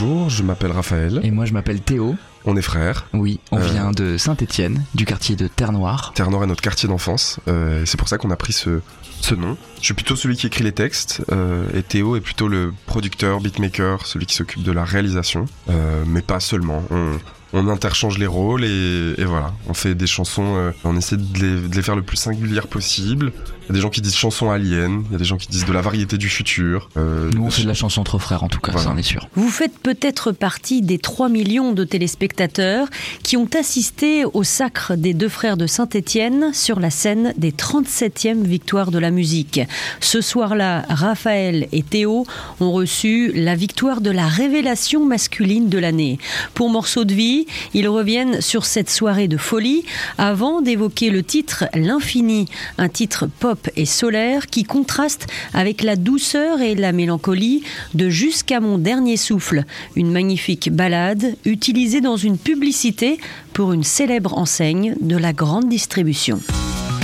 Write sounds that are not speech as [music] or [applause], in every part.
bonjour, je m'appelle Raphaël. Et moi je m'appelle Théo. On est frères. Oui, on Euh. vient de Saint-Étienne, du quartier de Terre-Noire. Terre-Nord est notre quartier d'enfance. euh, c'est pour ça qu'on a pris ce, ce nom. Je suis plutôt celui qui écrit les textes. euh, et Théo est plutôt le producteur, beatmaker, celui qui s'occupe de la réalisation. Euh, mais pas seulement. On, on interchange les rôles et, et voilà. On fait des chansons, euh, on essaie de les, de les faire le plus singulières possible. Il y a des gens qui disent chansons aliens, il y a des gens qui disent de la variété du futur. euh, Nous on fait de la chanson entre frères en tout cas, Voilà. ça on est sûr. Vous faites peut-être partie des 3 millions de téléspectateurs qui ont assisté au sacre des deux frères de Saint-Étienne sur la scène des 37e victoires de la musique. Ce soir-là, Raphaël et Théo ont reçu la victoire de la révélation masculine de l'année. Pour Morceau de vie, ils reviennent sur cette soirée de folie avant d'évoquer le titre L'infini, un titre pop et solaire qui contraste avec la douceur et la mélancolie de Jusqu'à mon dernier souffle, une magnifique ballade utilisée dans une publicité pour une célèbre enseigne de la grande distribution.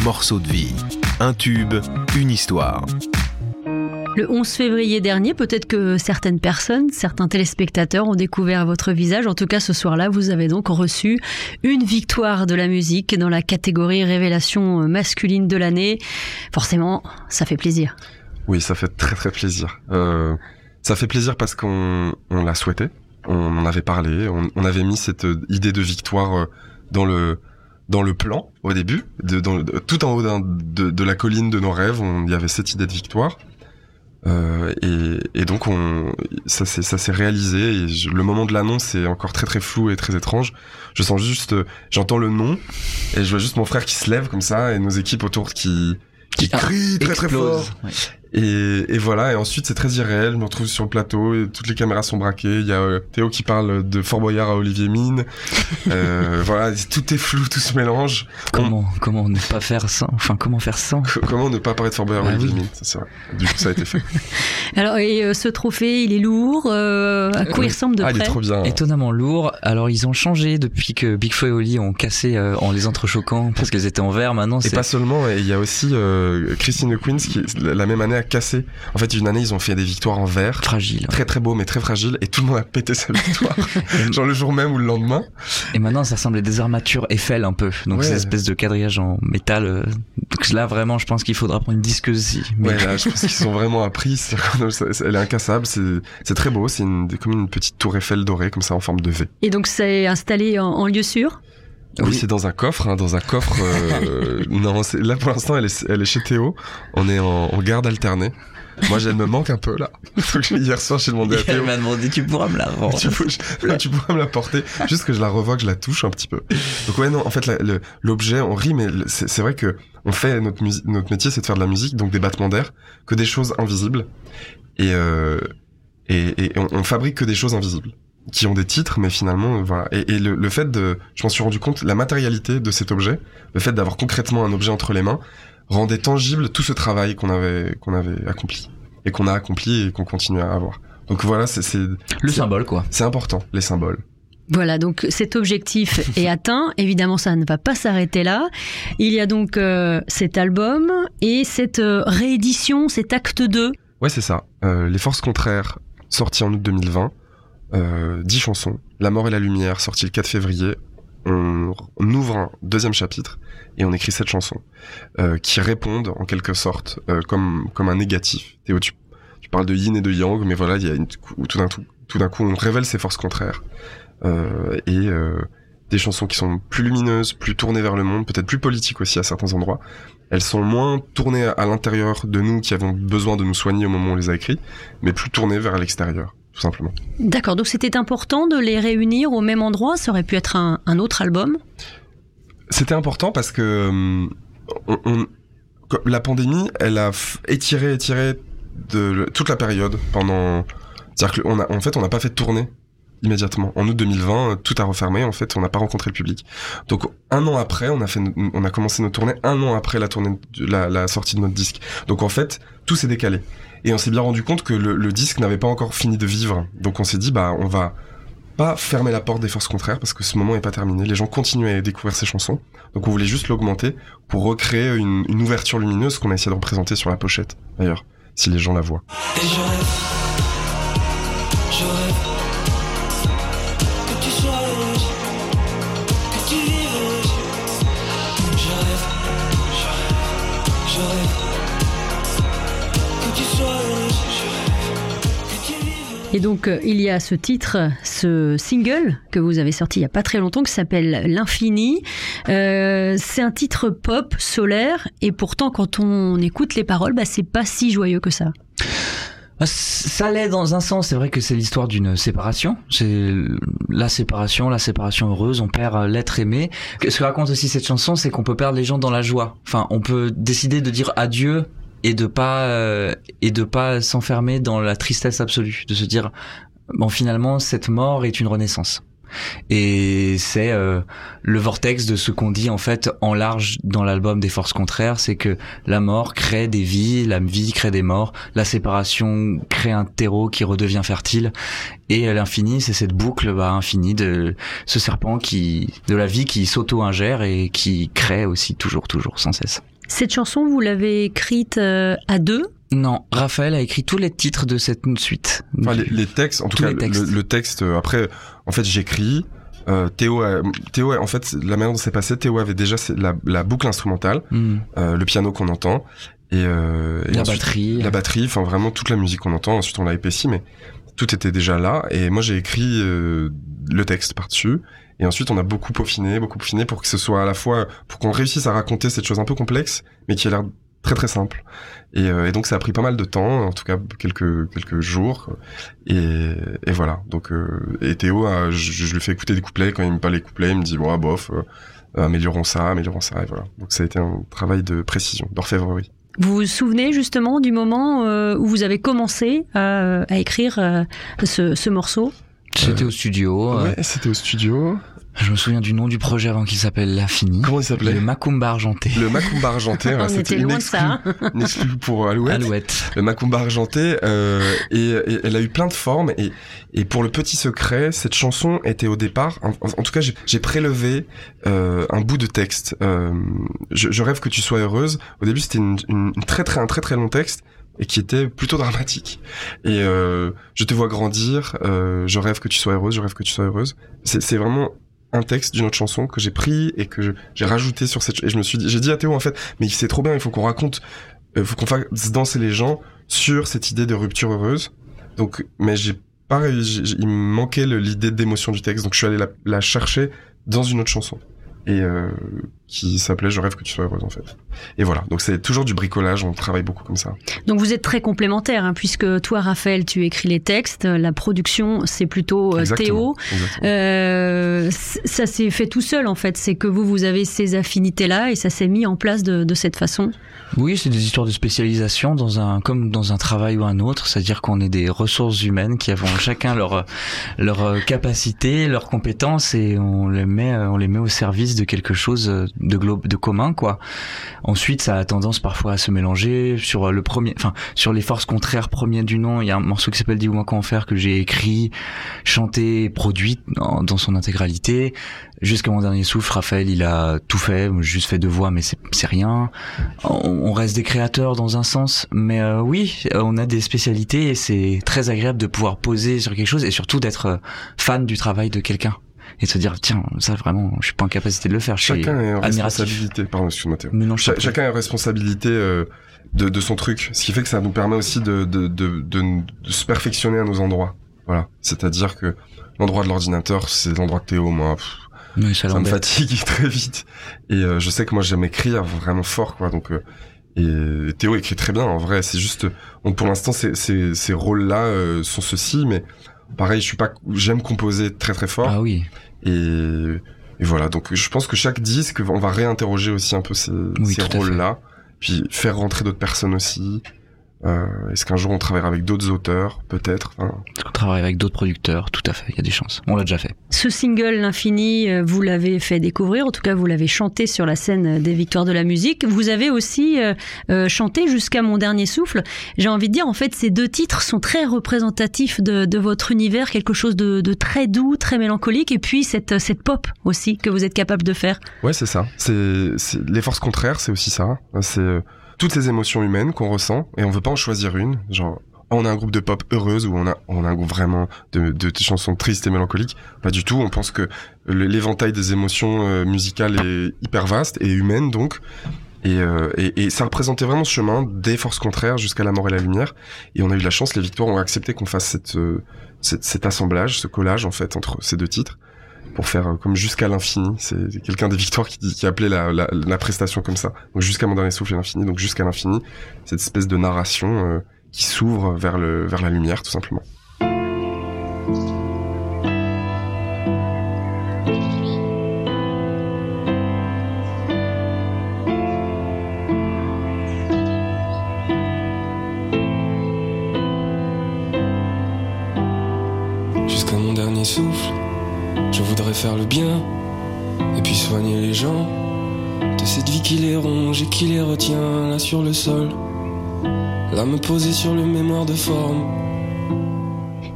Morceau de vie. Un tube, une histoire. Le 11 février dernier, peut-être que certaines personnes, certains téléspectateurs ont découvert votre visage. En tout cas, ce soir-là, vous avez donc reçu une victoire de la musique dans la catégorie révélation masculine de l'année. Forcément, ça fait plaisir. Oui, ça fait très très plaisir. Euh, ça fait plaisir parce qu'on on l'a souhaité, on en avait parlé, on, avait mis cette idée de victoire euh, dans le dans le plan au début, tout en haut de, de la colline de nos rêves, on- y avait cette idée de victoire. Euh, et, et donc on, ça s'est ça s'est réalisé. Et je- le moment de l'annonce est encore très très flou et très étrange. Je sens juste, euh, j'entends le nom et je vois juste mon frère qui se lève comme ça et nos équipes autour qui qui Ah, crient très très fort. Ouais. Et, et voilà, et ensuite c'est très irréel, je me retrouve sur le plateau, et toutes les caméras sont braquées, il y a euh, Théo qui parle de Fort Boyard à Olivier Mine, euh, [laughs] voilà, tout est flou, tout se mélange. Comment, comment ne pas faire sans Enfin, comment faire sans C- Comment ne pas parler de Fort Boyard à Ah Olivier oui. Mine, ça c'est vrai. Du coup ça a été fait. [laughs] Alors, et euh, ce trophée, il est lourd. euh, à quoi il ressemble de ah, il est trop bien. Étonnamment lourd. Alors ils ont changé depuis que Big Flo et Oli ont cassé euh, en les entrechoquant parce qu'elles étaient en verre. Maintenant Et c'est pas seulement, et il y a aussi euh, Christine Queens qui la même année a cassé. En fait, une année ils ont fait des victoires en verre. fragile. Très très beau mais très fragile et tout le monde a pété sa victoire [laughs] genre le jour même ou le lendemain Et maintenant ça ressemble à des armatures Eiffel un peu. Donc Ouais. ces espèces de quadrillage en métal. euh, Donc là vraiment je pense qu'il faudra prendre une disqueuse aussi. Mais Ouais, là, [laughs] je pense qu'ils ont vraiment appris. Ça- Elle est incassable. C'est c'est très beau. C'est une, comme une petite tour Eiffel dorée, comme ça, en forme de V. Et donc, c'est installé en, en lieu sûr? Oui, Oui. c'est dans un coffre. Hein, dans un coffre. euh, [laughs] non, là pour l'instant, elle est, elle est chez Théo. On est en, en garde alternée. Moi, elle me manque un peu là. Hier soir, j'ai demandé à [laughs] Elle Théo. m'a demandé tu pourras me la rendre. Tu, peux- je- tu pourras me la porter, juste que je la revois, que je la touche un petit peu. Donc ouais, non, en fait, l'objet, on rit, mais c'est vrai que on fait notre musique, notre métier, c'est de faire de la musique, donc des battements d'air, que des choses invisibles, et euh, et, et on, on fabrique que des choses invisibles qui ont des titres, mais finalement, euh, voilà. Et, et le, le fait de, je m'en suis rendu compte, la matérialité de cet objet, le fait d'avoir concrètement un objet entre les mains, rendait tangible tout ce travail qu'on avait qu'on avait accompli et qu'on a accompli et qu'on continue à avoir. Donc voilà, c'est c'est Le symbole quoi. c'est important, les symboles. Voilà, donc cet objectif [laughs] est atteint. Évidemment, ça ne va pas s'arrêter là. Il y a donc euh, cet album et cette euh, réédition, cet acte 2. Ouais, c'est ça. Euh, les Forces Contraires, sorti en août 2020. Euh, 10 chansons. La mort et la lumière, sorti le 4 février. On, ouvre un deuxième chapitre et on écrit sept chansons euh, qui répondent en quelque sorte euh, comme comme un négatif. Théo, tu, tu parles de yin et de yang, mais voilà, il y a une, tout d'un coup, tout d'un coup, on révèle ses forces contraires euh, et euh, des chansons qui sont plus lumineuses, plus tournées vers le monde, peut-être plus politiques aussi à certains endroits. Elles sont moins tournées à l'intérieur de nous qui avons besoin de nous soigner au moment où on les a écrits, mais plus tournées vers l'extérieur, tout simplement. D'accord, donc c'était important de les réunir au même endroit. Ça aurait pu être un, un autre album? C'était important parce que hum, on, on- que- la pandémie, elle a étiré, étiré de le- toute la période pendant. C'est-à-dire qu'on a, en fait, on n'a pas fait de tournée immédiatement. En août 2020, euh, tout a refermé. En fait, on n'a pas rencontré le public. Donc, un an après, on a fait, on a commencé nos tournées un an après la tournée, de- la, la sortie de notre disque. Donc, en fait, tout s'est décalé. Et on s'est bien rendu compte que le, disque n'avait pas encore fini de vivre. Donc, on s'est dit, bah, on va pas fermer la porte des forces contraires parce que ce moment est pas terminé. Les gens continuent à découvrir ces chansons. Donc on voulait juste l'augmenter pour recréer une, une ouverture lumineuse qu'on a essayé de représenter sur la pochette, d'ailleurs, si les gens la voient. Et je rêve, je rêve, Et donc, euh, il y a ce titre, ce single que vous avez sorti il y a pas très longtemps, qui s'appelle L'Infini. Euh, c'est un titre pop, solaire, et pourtant, quand on écoute les paroles, bah, c'est pas si joyeux que ça. Bah, Ça l'est dans un sens. C'est vrai que c'est l'histoire d'une séparation. C'est la séparation, la séparation heureuse. On perd euh, l'être aimé. Ce que raconte aussi cette chanson, c'est qu'on peut perdre les gens dans la joie. Enfin, on peut décider de dire adieu et de pas euh, et de pas s'enfermer dans la tristesse absolue. De se dire bon, finalement, cette mort est une renaissance. Et c'est euh, le vortex de ce qu'on dit en fait en large dans l'album des forces contraires, c'est que la mort crée des vies, la vie crée des morts, la séparation crée un terreau qui redevient fertile, et l'infini c'est cette boucle bah, infinie de ce serpent qui, de la vie qui s'auto-ingère et qui crée aussi toujours, toujours, sans cesse. Cette chanson, vous l'avez écrite euh, à deux? Non, Raphaël a écrit tous les titres de cette suite. Enfin, les, les textes, en tout cas. Le, le texte. euh, Après, en fait, j'écris. Euh, Théo, a- Théo, a- en fait, la manière dont c'est passé, Théo avait déjà la, la boucle instrumentale, Hmm. euh, le piano qu'on entend, et, euh, et La ensuite, batterie. la batterie, enfin vraiment toute la musique qu'on entend. Ensuite, on l'a épaissi, mais tout était déjà là. Et moi, j'ai écrit euh, le texte par-dessus. Et ensuite, on a beaucoup peaufiné, beaucoup peaufiné pour que ce soit à la fois, pour qu'on réussisse à raconter cette chose un peu complexe, mais qui a l'air très très simple. Et, euh, et donc, ça a pris pas mal de temps, en tout cas quelques quelques jours. Et, et voilà. Donc, euh, et Théo, a- je, je lui fais écouter des couplets. Quand il m'aime pas les couplets, il me dit bon, ah, bof, euh, améliorons ça, améliorons ça. Et voilà. Donc, ça a été un travail de précision, d'orfèvrerie. Vous vous souvenez justement du moment euh, où vous avez commencé à, à écrire euh, ce, ce morceau? C'était au studio. euh, Ouais, c'était au studio. Je me souviens du nom du projet avant qu'il s'appelle L'Infini. Comment il s'appelait Le Macumba Argenté. Le Macumba argenté, ouais, [laughs] On c'était était une loin de exclue, ça. hein. [laughs] une exclue pour Alouette. Alouette. Le Macumba argenté, euh, et, et elle a eu plein de formes. Et, et pour le petit secret, cette chanson était au départ, en, tout cas, j'ai- prélevé euh, un bout de texte. Euh, je, je rêve que tu sois heureuse. Au début, c'était une, une- une très très un très très long texte et qui était plutôt dramatique. Et euh, je te vois grandir. euh, je rêve que tu sois heureuse. Je rêve que tu sois heureuse. C'est vraiment un texte d'une autre chanson que j'ai pris et que j'ai rajouté sur cette et je me suis dit j'ai dit à Théo en fait mais c'est trop bien il faut qu'on raconte il faut qu'on fasse danser les gens sur cette idée de rupture heureuse. Donc mais j'ai pas il me manquait l'idée d'émotion du texte donc je suis allé la, la chercher dans une autre chanson. Et euh, qui s'appelait Je rêve que tu sois heureuse en fait et voilà donc c'est toujours du bricolage on travaille beaucoup comme ça Donc vous êtes très complémentaires, hein, puisque toi, Raphaël, tu écris les textes, la production, c'est plutôt euh. Théo. Euh, ça s'est fait tout seul en fait, c'est que vous, vous avez ces affinités-là et ça s'est mis en place de, de cette façon. Oui, c'est des histoires de spécialisation dans un, comme dans un travail ou un autre. C'est-à-dire qu'on est des ressources humaines qui avons [laughs] chacun leur, leur capacité, leurs compétences et on les met, on les met au service de quelque chose de glo- de commun, quoi. Ensuite, ça a tendance parfois à se mélanger sur le premier, enfin, sur les forces contraires premier du nom. Il y a un morceau qui s'appelle Dis-moi quoi en faire que j'ai écrit, chanté, produit dans, son intégralité. Jusqu'à mon dernier souffle, Raphaël, il a tout fait. Juste fait deux voix, mais c'est rien. On, on reste des créateurs dans un sens, mais euh, oui, on a des spécialités et c'est très agréable de pouvoir poser sur quelque chose et surtout d'être euh, fan du travail de quelqu'un et de se dire tiens ça vraiment je suis pas en capacité de le faire. Je suis chacun est en responsabilité pardon excuse-moi prie. chacun a responsabilité euh, de, de son truc, ce qui fait que ça nous permet aussi de, de, de, de, de se perfectionner à nos endroits. Voilà, c'est-à-dire que l'endroit de l'ordinateur, c'est l'endroit de Théo, moi, pff, Oui, ça ça me fatigue [laughs] très vite. Et euh, je sais que moi j'aime écrire vraiment fort, quoi. Donc euh, et Théo écrit très bien, en vrai. C'est juste, donc pour l'instant, ces, ces, ces rôles-là euh, sont ceux-ci, mais pareil, je suis pas, j'aime composer très très fort. Ah oui, Et, et voilà, donc je pense que chaque disque, on va réinterroger aussi un peu ces, Oui, ces rôles-là, puis faire rentrer d'autres personnes aussi. Euh, Est-ce qu'un jour on travaillera avec d'autres auteurs, peut-être enfin, parce qu'on travaille avec d'autres producteurs, tout à fait, il y a des chances. On l'a déjà fait. Ce single, L'Infini, euh, vous l'avez fait découvrir, en tout cas vous l'avez chanté sur la scène des Victoires de la musique. Vous avez aussi euh, euh, chanté jusqu'à mon dernier souffle. J'ai envie de dire, en fait, ces deux titres sont très représentatifs de, de votre univers, quelque chose de, de très doux, très mélancolique, et puis cette, cette pop aussi que vous êtes capable de faire. Ouais, c'est ça. C'est c'est- les forces contraires, c'est aussi ça. C'est euh, toutes ces émotions humaines qu'on ressent et on veut pas en choisir une. Genre, on a un groupe de pop heureuse ou on a on a un groupe vraiment de, de chansons tristes et mélancoliques. Pas du tout. On pense que l'éventail des émotions euh, musicales est hyper vaste et humaine donc. Et, euh, et, et, ça représentait vraiment ce chemin des forces contraires jusqu'à la mort et la lumière. Et on a eu la chance, les victoires ont accepté qu'on fasse cette, euh, cette, cet assemblage, ce collage en fait entre ces deux titres pour faire euh, comme jusqu'à l'infini. C'est quelqu'un des victoires qui, qui appelait la, la, la, prestation comme ça. Donc jusqu'à mon dernier souffle et l'infini. Donc jusqu'à l'infini, cette espèce de narration euh, qui s'ouvre vers le vers la lumière tout simplement. Faire le bien et puis soigner les gens de cette vie qui les ronge et qui les retient là sur le sol. Là me poser sur le mémoire de forme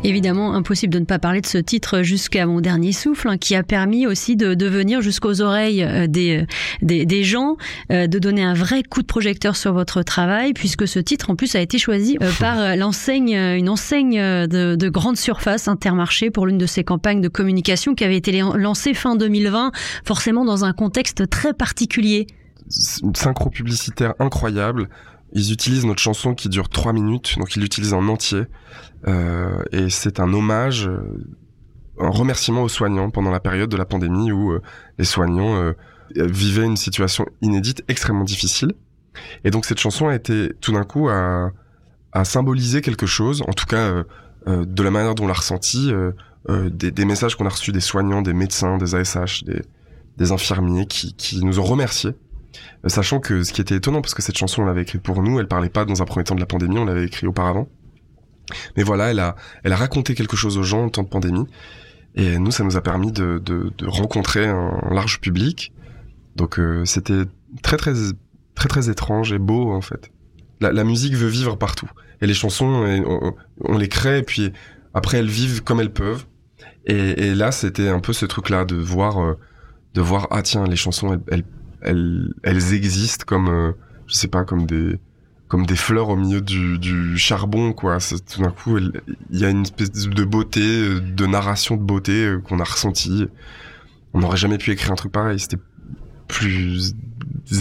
Évidemment, impossible de ne pas parler de ce titre jusqu'à mon dernier souffle, hein, qui a permis aussi de, de venir jusqu'aux oreilles euh, des, euh, des, des, gens, euh, de donner un vrai coup de projecteur sur votre travail, puisque ce titre en plus a été choisi par l'enseigne, une enseigne de, de grande surface Intermarché pour l'une de ses campagnes de communication qui avait été lancée fin 2020, forcément dans un contexte très particulier. Synchro publicitaire incroyable. Ils utilisent notre chanson qui dure trois minutes, donc ils l'utilisent en entier. Euh, et c'est un hommage, euh, un remerciement aux soignants pendant la période de la pandémie où euh, les soignants euh, vivaient une situation inédite, extrêmement difficile. Et donc cette chanson a été tout d'un coup à, à, symboliser quelque chose, en tout cas de la manière dont on l'a ressenti, des, des, messages qu'on a reçus des soignants, des médecins, des ASH, des, des infirmiers qui, qui, nous ont remerciés. Sachant que ce qui était étonnant, parce que cette chanson on l'avait écrite pour nous, elle parlait pas dans un premier temps de la pandémie, on l'avait écrit auparavant. Mais voilà, elle a, elle a raconté quelque chose aux gens en temps de pandémie. Et nous, ça nous a permis de, rencontrer un large public. Donc euh, c'était très très très très étrange et beau en fait. La, musique veut vivre partout. Et les chansons, on, les crée et puis après elles vivent comme elles peuvent. Et, et là, c'était un peu ce truc-là de voir, euh, de voir ah tiens, les chansons elles elles, elles, elles existent comme, euh, je sais pas, comme des comme des fleurs au milieu du, du charbon, quoi. Tout d'un coup, il y a une espèce de beauté, de narration de beauté euh, qu'on a ressenti. On n'aurait jamais pu écrire un truc pareil. C'était plus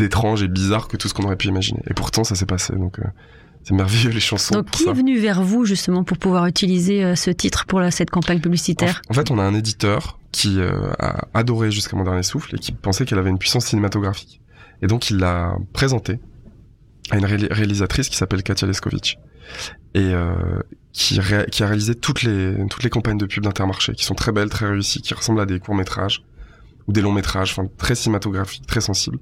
étrange et bizarre que tout ce qu'on aurait pu imaginer. Et pourtant, ça s'est passé. Donc, euh, c'est merveilleux les chansons. Donc, qui ça. est venu vers vous justement pour pouvoir utiliser euh, ce titre pour la, cette campagne publicitaire? En, en, fait, on a un éditeur qui euh, a adoré jusqu'à mon dernier souffle et qui pensait qu'elle avait une puissance cinématographique. Et donc, il l'a présentée à une ré réalisatrice qui s'appelle Katia Leskovic et euh, qui, a réalisé toutes les toutes les campagnes de pub d'Intermarché qui sont très belles, très réussies, qui ressemblent à des courts métrages ou des longs métrages, enfin très cinématographiques, très sensibles.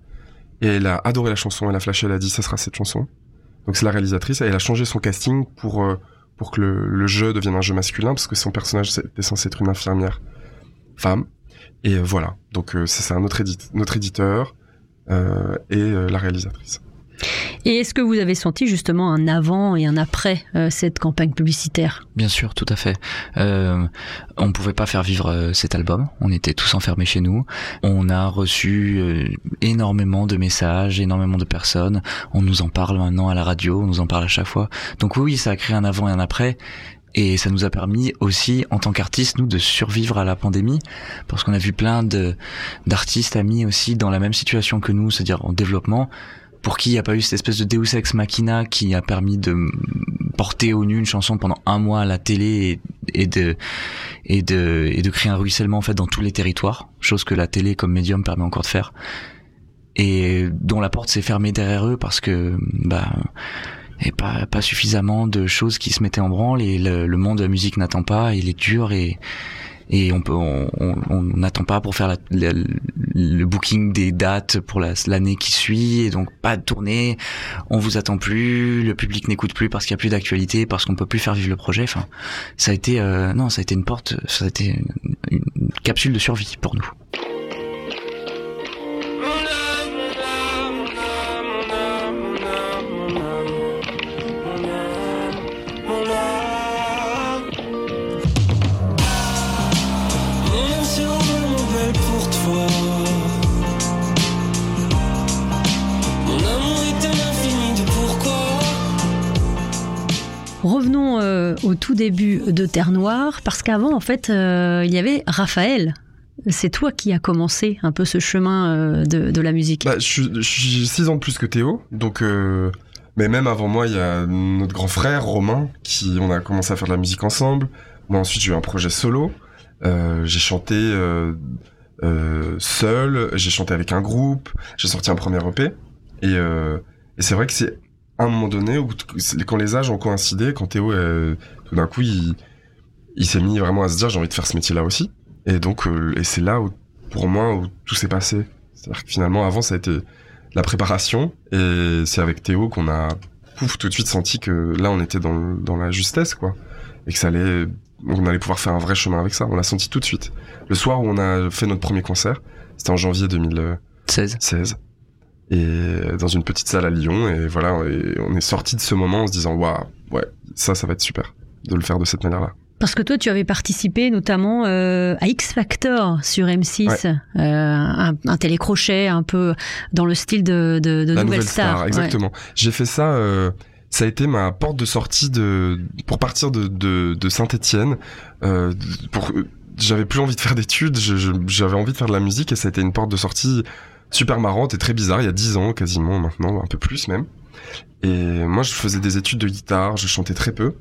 Et elle a adoré la chanson, elle a flashé, elle a dit ça sera cette chanson. Donc c'est la réalisatrice et elle a changé son casting pour euh, pour que le, le, jeu devienne un jeu masculin parce que son personnage était censé être une infirmière femme. Et euh, voilà, donc euh, c'est un autre, édit notre éditeur euh, et euh, la réalisatrice. Et est-ce que vous avez senti justement un avant et un après euh, cette campagne publicitaire? Bien sûr, tout à fait. Euh, on ne pouvait pas faire vivre cet album. On était tous enfermés chez nous. On a reçu euh, énormément de messages, énormément de personnes. On nous en parle maintenant à la radio, on nous en parle à chaque fois. Donc oui, ça a créé un avant et un après. Et ça nous a permis aussi, en tant qu'artistes, nous, de survivre à la pandémie, parce qu'on a vu plein de d'artistes amis aussi dans la même situation que nous, c'est-à-dire en développement, pour qui il n'y a pas eu cette espèce de Deus Ex Machina qui a permis de porter au nu une chanson pendant un mois à la télé et, de et de et de créer un ruissellement en fait dans tous les territoires, chose que la télé comme médium permet encore de faire. Et dont la porte s'est fermée derrière eux parce que bah et pas pas suffisamment de choses qui se mettaient en branle. Et le, le monde de la musique n'attend pas, il est dur et et on peut on n'attend pas pour faire la, le booking des dates pour l'année qui suit et donc pas de tournée. On vous attend plus le public n'écoute plus parce qu'il y a plus d'actualité parce qu'on peut plus faire vivre le projet. Enfin ça a été euh, non ça a été une porte ça a été une, une capsule de survie pour nous euh, au tout début de Terre Noire, parce qu'avant, en fait, euh, il y avait Raphaël c'est toi qui as commencé un peu ce chemin euh, de, la musique. Bah, je suis- 6 ans de plus que Théo, donc. mais même avant moi, il y a notre grand frère Romain, qui on a commencé à faire de la musique ensemble. Moi ensuite, j'ai eu un projet solo. J'ai chanté seul, j'ai chanté avec un groupe, j'ai sorti un premier EP. Et c'est vrai que c'est à un moment donné où quand les âges ont coïncidé, quand Théo, euh, tout d'un coup, il, il s'est mis vraiment à se dire j'ai envie de faire ce métier-là aussi. Et donc, euh, et c'est là où, pour moi, où tout s'est passé. C'est-à-dire que finalement, avant, ça a été la préparation, et c'est avec Théo qu'on a pouf tout de suite senti que là, on était dans, le- dans la justesse, quoi, et que ça allait, on allait pouvoir faire un vrai chemin avec ça. On l'a senti tout de suite. Le soir où on a fait notre premier concert, c'était en janvier 2016, 16. Et dans une petite salle à Lyon, et voilà, et on est sorti de ce moment en se disant waouh, ouais, ça, ça va être super de le faire de cette manière-là. Parce que toi, tu avais participé notamment euh, à X Factor sur M6, euh, un, un télécrochet un peu dans le style de, de, de la Nouvelle star, Ouais. exactement. J'ai fait ça. euh, ça a été ma porte de sortie de pour partir de de, de Saint-Étienne. Pour j'avais plus envie de faire d'études, j'avais envie de faire de la musique et ça a été une porte de sortie super marrante et très bizarre. Il y a dix ans quasiment maintenant, un peu plus même. Et moi, je faisais des études de guitare, je chantais très peu.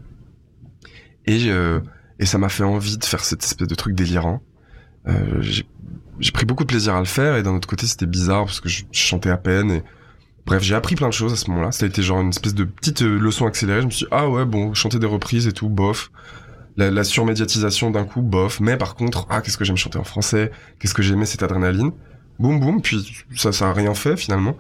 Et, euh, et ça m'a fait envie de faire cette espèce de truc délirant. Euh, j'ai pris beaucoup de plaisir à le faire et d'un autre côté c'était bizarre parce que je, je chantais à peine et bref j'ai appris plein de choses à ce moment-là ça a été genre une espèce de petite euh, leçon accélérée je me suis dit ah ouais bon chanter des reprises et tout bof la, la surmédiatisation d'un coup bof mais par contre ah qu'est-ce que j'aime chanter en français qu'est-ce que j'aimais cette adrénaline boum boum puis ça ça a rien fait finalement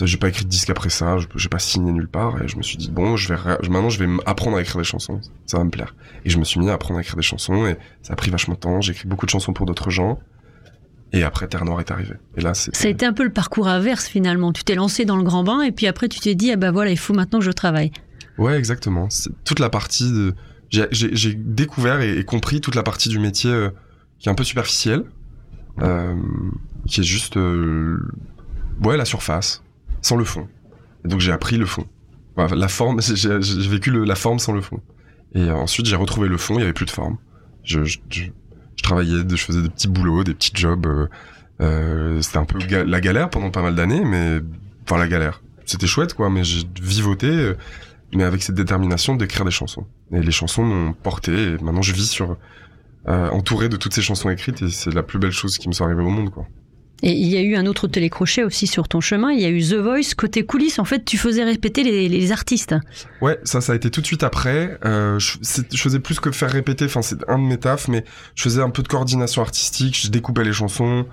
j'ai pas écrit de disque après ça je- j'ai pas signé nulle part et je me suis dit bon je vais maintenant je vais apprendre à écrire des chansons ça va me plaire et je me suis mis à apprendre à écrire des chansons et ça a pris vachement de temps j'ai écrit beaucoup de chansons pour d'autres gens et après Terre Noire est arrivé et là c'est Ça a été un peu le parcours inverse finalement. Tu t'es lancé dans le grand bain et puis après tu t'es dit ah bah voilà il faut maintenant que je travaille. Ouais, exactement. C'est toute la partie de. J'ai- découvert et, et compris toute la partie du métier euh, qui est un peu superficielle, qui est juste, euh, ouais, la surface, sans le fond. Et donc j'ai appris le fond. La forme, [laughs] j'ai vécu la forme sans le fond. Et euh, ensuite j'ai retrouvé le fond, il y avait plus de forme. Je, travaillais, je faisais des petits boulots, des petits jobs. euh, euh, C'était un peu la galère pendant pas mal d'années, mais enfin la galère. C'était chouette quoi, mais j'ai vivoté. euh, mais avec cette détermination d'écrire des chansons. Et les chansons m'ont porté, et maintenant je vis sur euh, entouré de toutes ces chansons écrites, et c'est la plus belle chose qui me soit arrivée au monde, quoi. Et il y a eu un autre télécrochet aussi sur ton chemin. Il y a eu The Voice côté coulisses. En fait, tu faisais répéter les, les artistes. Ouais, ça, ça a été tout de suite après. Euh, je, faisais plus que faire répéter, enfin c'est un de mes tafs, mais je faisais un peu de coordination artistique, je découpais les chansons,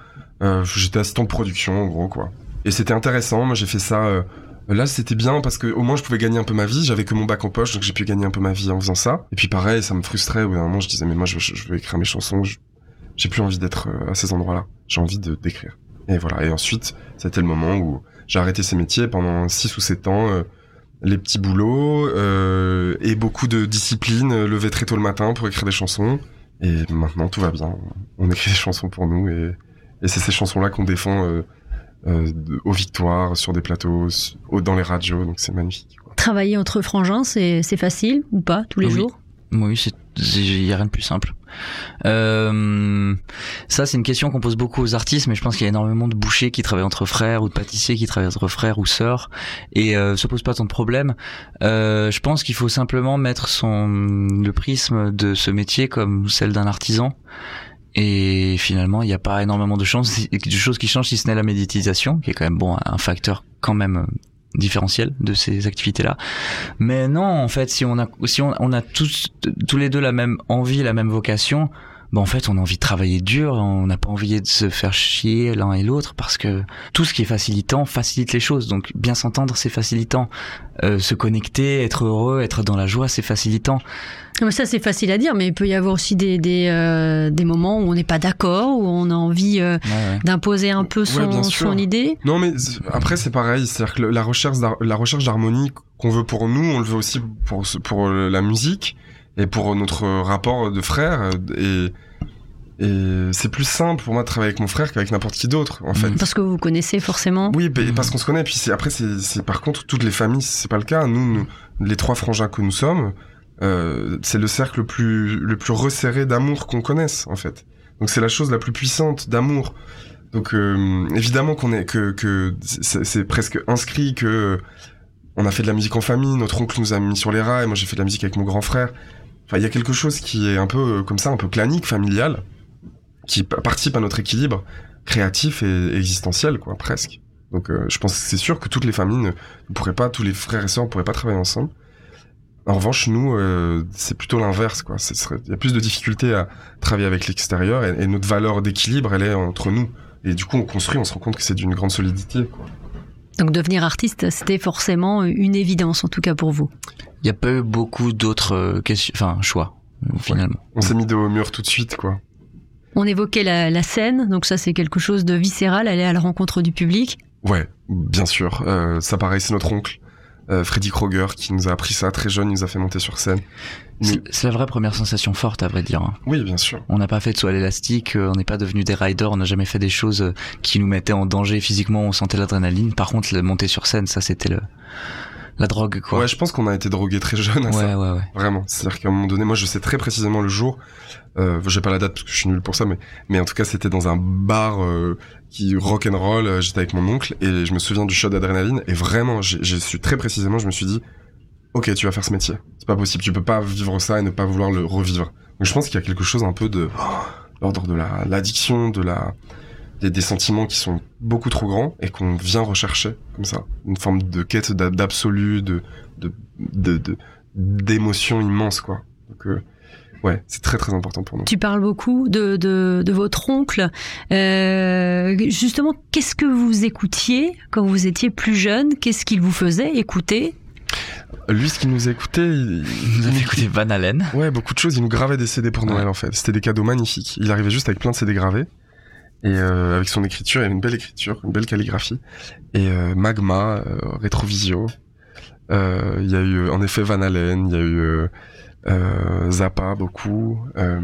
euh, j'étais assistant de production en gros, quoi. Et c'était intéressant, moi j'ai fait ça... Là, c'était bien parce que au moins je pouvais gagner un peu ma vie. J'avais que mon bac en poche, donc j'ai pu gagner un peu ma vie en faisant ça. Et puis pareil, ça me frustrait. Au bout d'un moment, je disais mais moi, je, je veux écrire mes chansons. J'ai plus envie d'être euh, à ces endroits-là. J'ai envie de d'écrire. Et voilà. Et ensuite, c'était le moment où j'ai arrêté ces métiers pendant 6 ou 7 ans. euh, les petits boulots euh, et beaucoup de discipline. lever très tôt le matin pour écrire des chansons. Et maintenant, tout va bien. On écrit des chansons pour nous et, et c'est ces chansons-là qu'on défend. Aux victoires, sur des plateaux, dans les radios, donc c'est magnifique. quoi. Travailler entre frangins, c'est c'est facile ou pas tous les Oui. jours? Oui, c'est il y a rien de plus simple. Euh, ça, c'est une question qu'on pose beaucoup aux artistes, mais je pense qu'il y a énormément de bouchers qui travaillent entre frères ou de pâtissiers qui travaillent entre frères ou sœurs, et euh, ça pose pas tant de problèmes. Euh, je pense qu'il faut simplement mettre son le prisme de ce métier comme celle d'un artisan. Et finalement, il n'y a pas énormément de choses qui changent si ce n'est la médiatisation, qui est quand même bon un facteur quand même euh, différentiel de ces activités-là. Mais non, en fait, si on a, si on a tous, tous les deux la même envie, la même vocation, ben en fait, on a envie de travailler dur, on n'a pas envie de se faire chier l'un et l'autre parce que tout ce qui est facilitant facilite les choses. Donc, bien s'entendre, c'est facilitant. Euh, se connecter, être heureux, être dans la joie, c'est facilitant. Non, mais Ça, c'est facile à dire, mais il peut y avoir aussi des, des, euh, des moments où on n'est pas d'accord, où on a envie euh, Ouais, ouais. d'imposer un peu son, son idée. Non, mais après c'est pareil, c'est-à-dire que la recherche, la recherche d'harmonie qu'on veut pour nous, on le veut aussi pour pour la musique et pour notre rapport de frères. euh, Et et c'est plus simple pour moi de travailler avec mon frère qu'avec n'importe qui d'autre, en fait. Parce que vous connaissez forcément. Oui, Mhm. parce qu'on se connaît. Puis c'est après, c'est c'est- par contre toutes les familles, c'est pas le cas. Nous, nous, les trois frangins que nous sommes, euh, c'est le cercle le plus le plus resserré d'amour qu'on connaisse, en fait. Donc c'est la chose la plus puissante d'amour. Donc euh, évidemment qu'on est que que c'est c'est presque inscrit que on a fait de la musique en famille, notre oncle nous a mis sur les rails, moi j'ai fait de la musique avec mon grand frère. Enfin, il y a quelque chose qui est un peu euh, comme ça, un peu clanique, familial, qui pa- participe à notre équilibre créatif et existentiel, quoi, presque. Donc, euh, je pense que c'est sûr que toutes les familles ne, pourraient pas, tous les frères et sœurs ne pourraient pas travailler ensemble. En revanche, nous, euh, c'est plutôt l'inverse, quoi. Il y a plus de difficultés à travailler avec l'extérieur et, et notre valeur d'équilibre, elle est entre nous. Et du coup, on construit, on se rend compte que c'est d'une grande solidité, quoi. Donc devenir artiste, c'était forcément une évidence, en tout cas pour vous. Il n'y a pas eu beaucoup d'autres euh, questions, enfin choix euh, finalement. On s'est mis dos au mur tout de suite, quoi. On évoquait la, la scène, donc ça c'est quelque chose de viscéral, aller à la rencontre du public. Ouais, bien sûr. Euh, ça pareil, c'est notre oncle, euh, Freddy Kroger, qui nous a appris ça très jeune, il nous a fait monter sur scène. C'est Mais- c'est la vraie première sensation forte à vrai dire. hein. Oui, bien sûr. On n'a pas fait de saut à l'élastique, euh, on n'est pas devenu des riders, on n'a jamais fait des choses euh, qui nous mettaient en danger physiquement, on sentait l'adrénaline. Par contre, le monter sur scène, ça c'était le la drogue quoi. Ouais, je pense qu'on a été drogué très jeune à ouais, ça. ouais, ouais. Vraiment. C'est-à-dire qu'à un moment donné, moi, je sais très précisément le jour. Euh, j'ai pas la date parce que je suis nul pour ça, mais mais en tout cas, c'était dans un bar euh, qui rock and roll. euh, J'étais avec mon oncle et je me souviens du shot d'adrénaline. Et vraiment, j'ai su très précisément. Je me suis dit, ok, tu vas faire ce métier. C'est pas possible. Tu peux pas vivre ça et ne pas vouloir le revivre. Donc, je pense qu'il y a quelque chose un peu de l'ordre de la l'addiction, de la des, sentiments qui sont beaucoup trop grands et qu'on vient rechercher comme ça, une forme de quête d'ab- d'absolu, de de d'émotions immenses quoi. Donc euh, ouais, c'est très très important pour nous. Tu parles beaucoup de, de, de votre oncle. Euh, justement, qu'est-ce que vous écoutiez quand vous étiez plus jeune? Qu'est-ce qu'il vous faisait écouter? Lui, ce qui nous écoutait, il, Il nous a fait écouter Van Halen. ouais, beaucoup de choses. Il nous gravait des CD pour Noël Ouais. en fait. C'était des cadeaux magnifiques. Il arrivait juste avec plein de CD gravés. Et euh, avec son écriture, il avait une belle écriture, une belle calligraphie. Et euh, Magma, euh, Retrovisio. Euh, Il y a eu en effet Van Halen, il y a eu Zappa beaucoup, euh,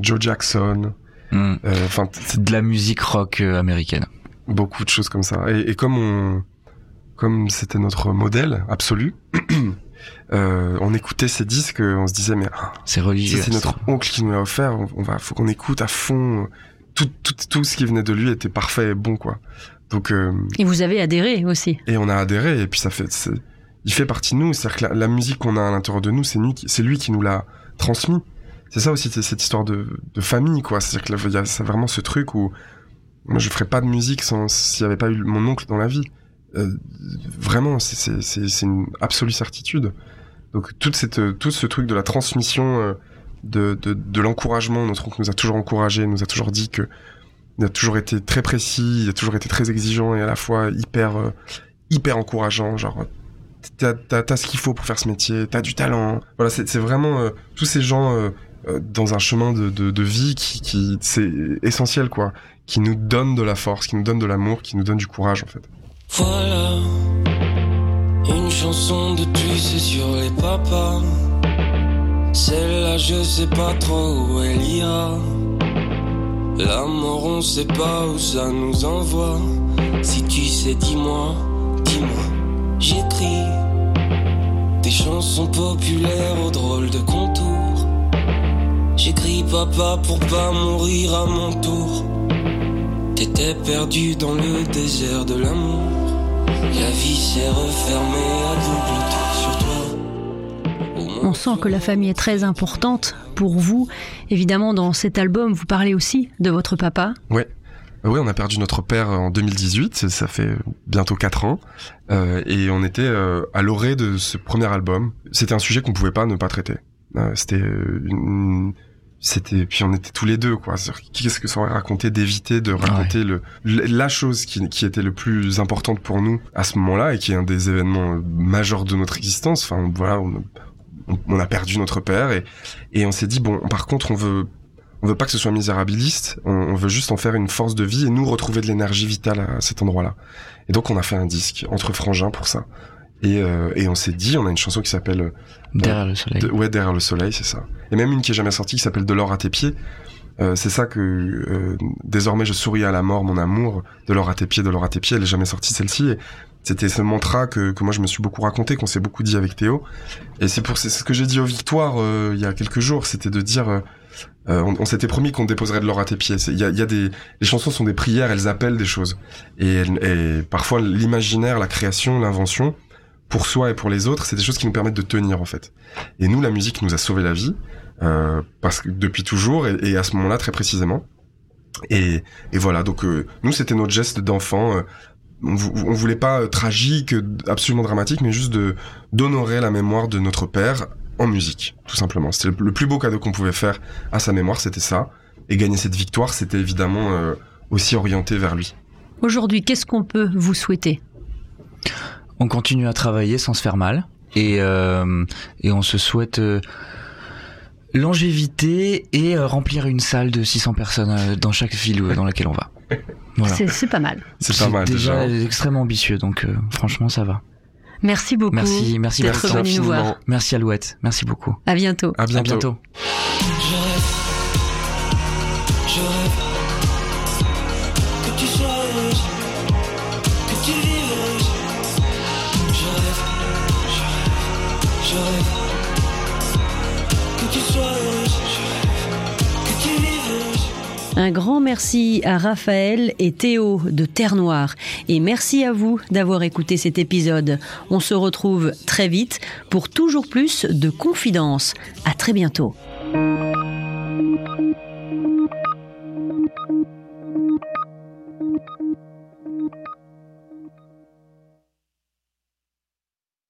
Joe Jackson. Hmm. euh, Enfin, C'est de la musique rock euh, américaine. beaucoup de choses comme ça. Et, et comme on, comme c'était notre modèle absolu, [clears throat] euh, on écoutait ces disques, on se disait mais ah, C'est religieux. c'est notre oncle qui nous l'a offert, on, on va, faut qu'on écoute à fond. Tout, tout, tout ce qui venait de lui était parfait et bon quoi. Donc euh, Et vous avez adhéré aussi. et on a adhéré et puis ça fait, il fait partie de nous. C'est-à-dire que la, musique qu'on a à l'intérieur de nous, c'est lui, lui qui nous l'a transmis. C'est ça aussi, cette histoire de, famille quoi. C'est-à-dire que y a vraiment ce truc où moi je ferais pas de musique s'il y avait pas eu mon oncle dans la vie. Euh, vraiment, c'est- une absolue certitude. Donc toute cette, tout ce truc de la transmission, euh, de, de, de l'encouragement, notre oncle nous a toujours encouragé, nous a toujours dit que il a toujours été très précis, il a toujours été très exigeant et à la fois hyper euh, hyper encourageant, genre t'as t'as t'as ce qu'il faut pour faire ce métier, t'as du talent. Voilà, c'est vraiment euh, tous ces gens euh, euh, dans un chemin de, de, vie qui, qui c'est essentiel quoi, qui nous donnent de la force, qui nous donnent de l'amour, qui nous donnent du courage en fait. Voilà, une chanson de c'est sur les papas. Celle-là, je sais pas trop où elle ira. La mort, on sait pas où ça nous envoie. Si tu sais, dis-moi, dis-moi. J'écris des chansons populaires aux drôles de contours. J'écris papa pour pas mourir à mon tour. T'étais perdu dans le désert de l'amour. La vie s'est refermée à double tour sur toi. On sent que la famille est très importante pour vous. Évidemment, dans cet album, vous parlez aussi de votre papa. Euh, Oui, on a perdu notre père en 2018, ça- fait bientôt 4 ans, euh, et on était euh, à l'orée de ce premier album. C'était un sujet qu'on pouvait pas ne pas traiter. Euh, c'était euh, une... C'était puis on était tous les deux quoi. Qu'est-ce que ça aurait raconté d'éviter de raconter le la chose qui, qui était le plus importante pour nous à ce moment-là et qui est un des événements euh, majeurs de notre existence. Enfin voilà, on, on- on a perdu notre père et et on s'est dit bon par contre on veut on veut pas que ce soit misérabiliste, on, on veut juste en faire une force de vie et nous retrouver de l'énergie vitale à cet endroit-là. Et donc on a fait un disque entre frangins pour ça. Et, euh, et on s'est dit, on a une chanson qui s'appelle euh, Derrière le soleil. de- ouais derrière le soleil, c'est ça. Et même une qui est jamais sortie qui s'appelle De l'or à tes pieds. Euh, c'est ça que euh, désormais je souris à la mort, mon amour. De l'or à tes pieds, de l'or à tes pieds. Elle est jamais sortie celle-ci. Et c'était ce mantra que, que moi je me suis beaucoup raconté, qu'on s'est beaucoup dit avec Théo. Et c'est pour c'est ce que j'ai dit aux Victoires euh, il y a quelques jours, c'était de dire euh, on, s'était promis qu'on déposerait de l'or à tes pieds. Il y a, des, les chansons sont des prières, elles appellent des choses. Et, et parfois l'imaginaire, la création, l'invention, pour soi et pour les autres, c'est des choses qui nous permettent de tenir en fait. Et nous, la musique nous a sauvé la vie euh, parce que depuis toujours et, à ce moment-là très précisément. Et, et voilà, donc euh, nous c'était notre geste d'enfant. on, on voulait pas tragique, absolument dramatique, mais juste de d'honorer la mémoire de notre père en musique, tout simplement. C'était le, plus beau cadeau qu'on pouvait faire à sa mémoire, c'était ça. Et gagner cette victoire, c'était évidemment euh, aussi orienté vers lui. Aujourd'hui, qu'est-ce qu'on peut vous souhaiter? On continue à travailler sans se faire mal et euh, et on se souhaite euh, longévité et euh, remplir une salle de 600 personnes euh, dans chaque ville dans laquelle on va. Voilà. C'est- C'est pas mal. C'est pas mal déjà. déjà extrêmement ambitieux donc euh, franchement ça va. Merci beaucoup. Merci merci d'être Bertrand. venu nous voir. infiniment. Merci Alouette, merci beaucoup. À bientôt. À À bientôt. Un grand merci à Raphaël et Théo de Terre Noire. Et merci à vous d'avoir écouté cet épisode. On se retrouve très vite pour toujours plus de confidences. À très bientôt.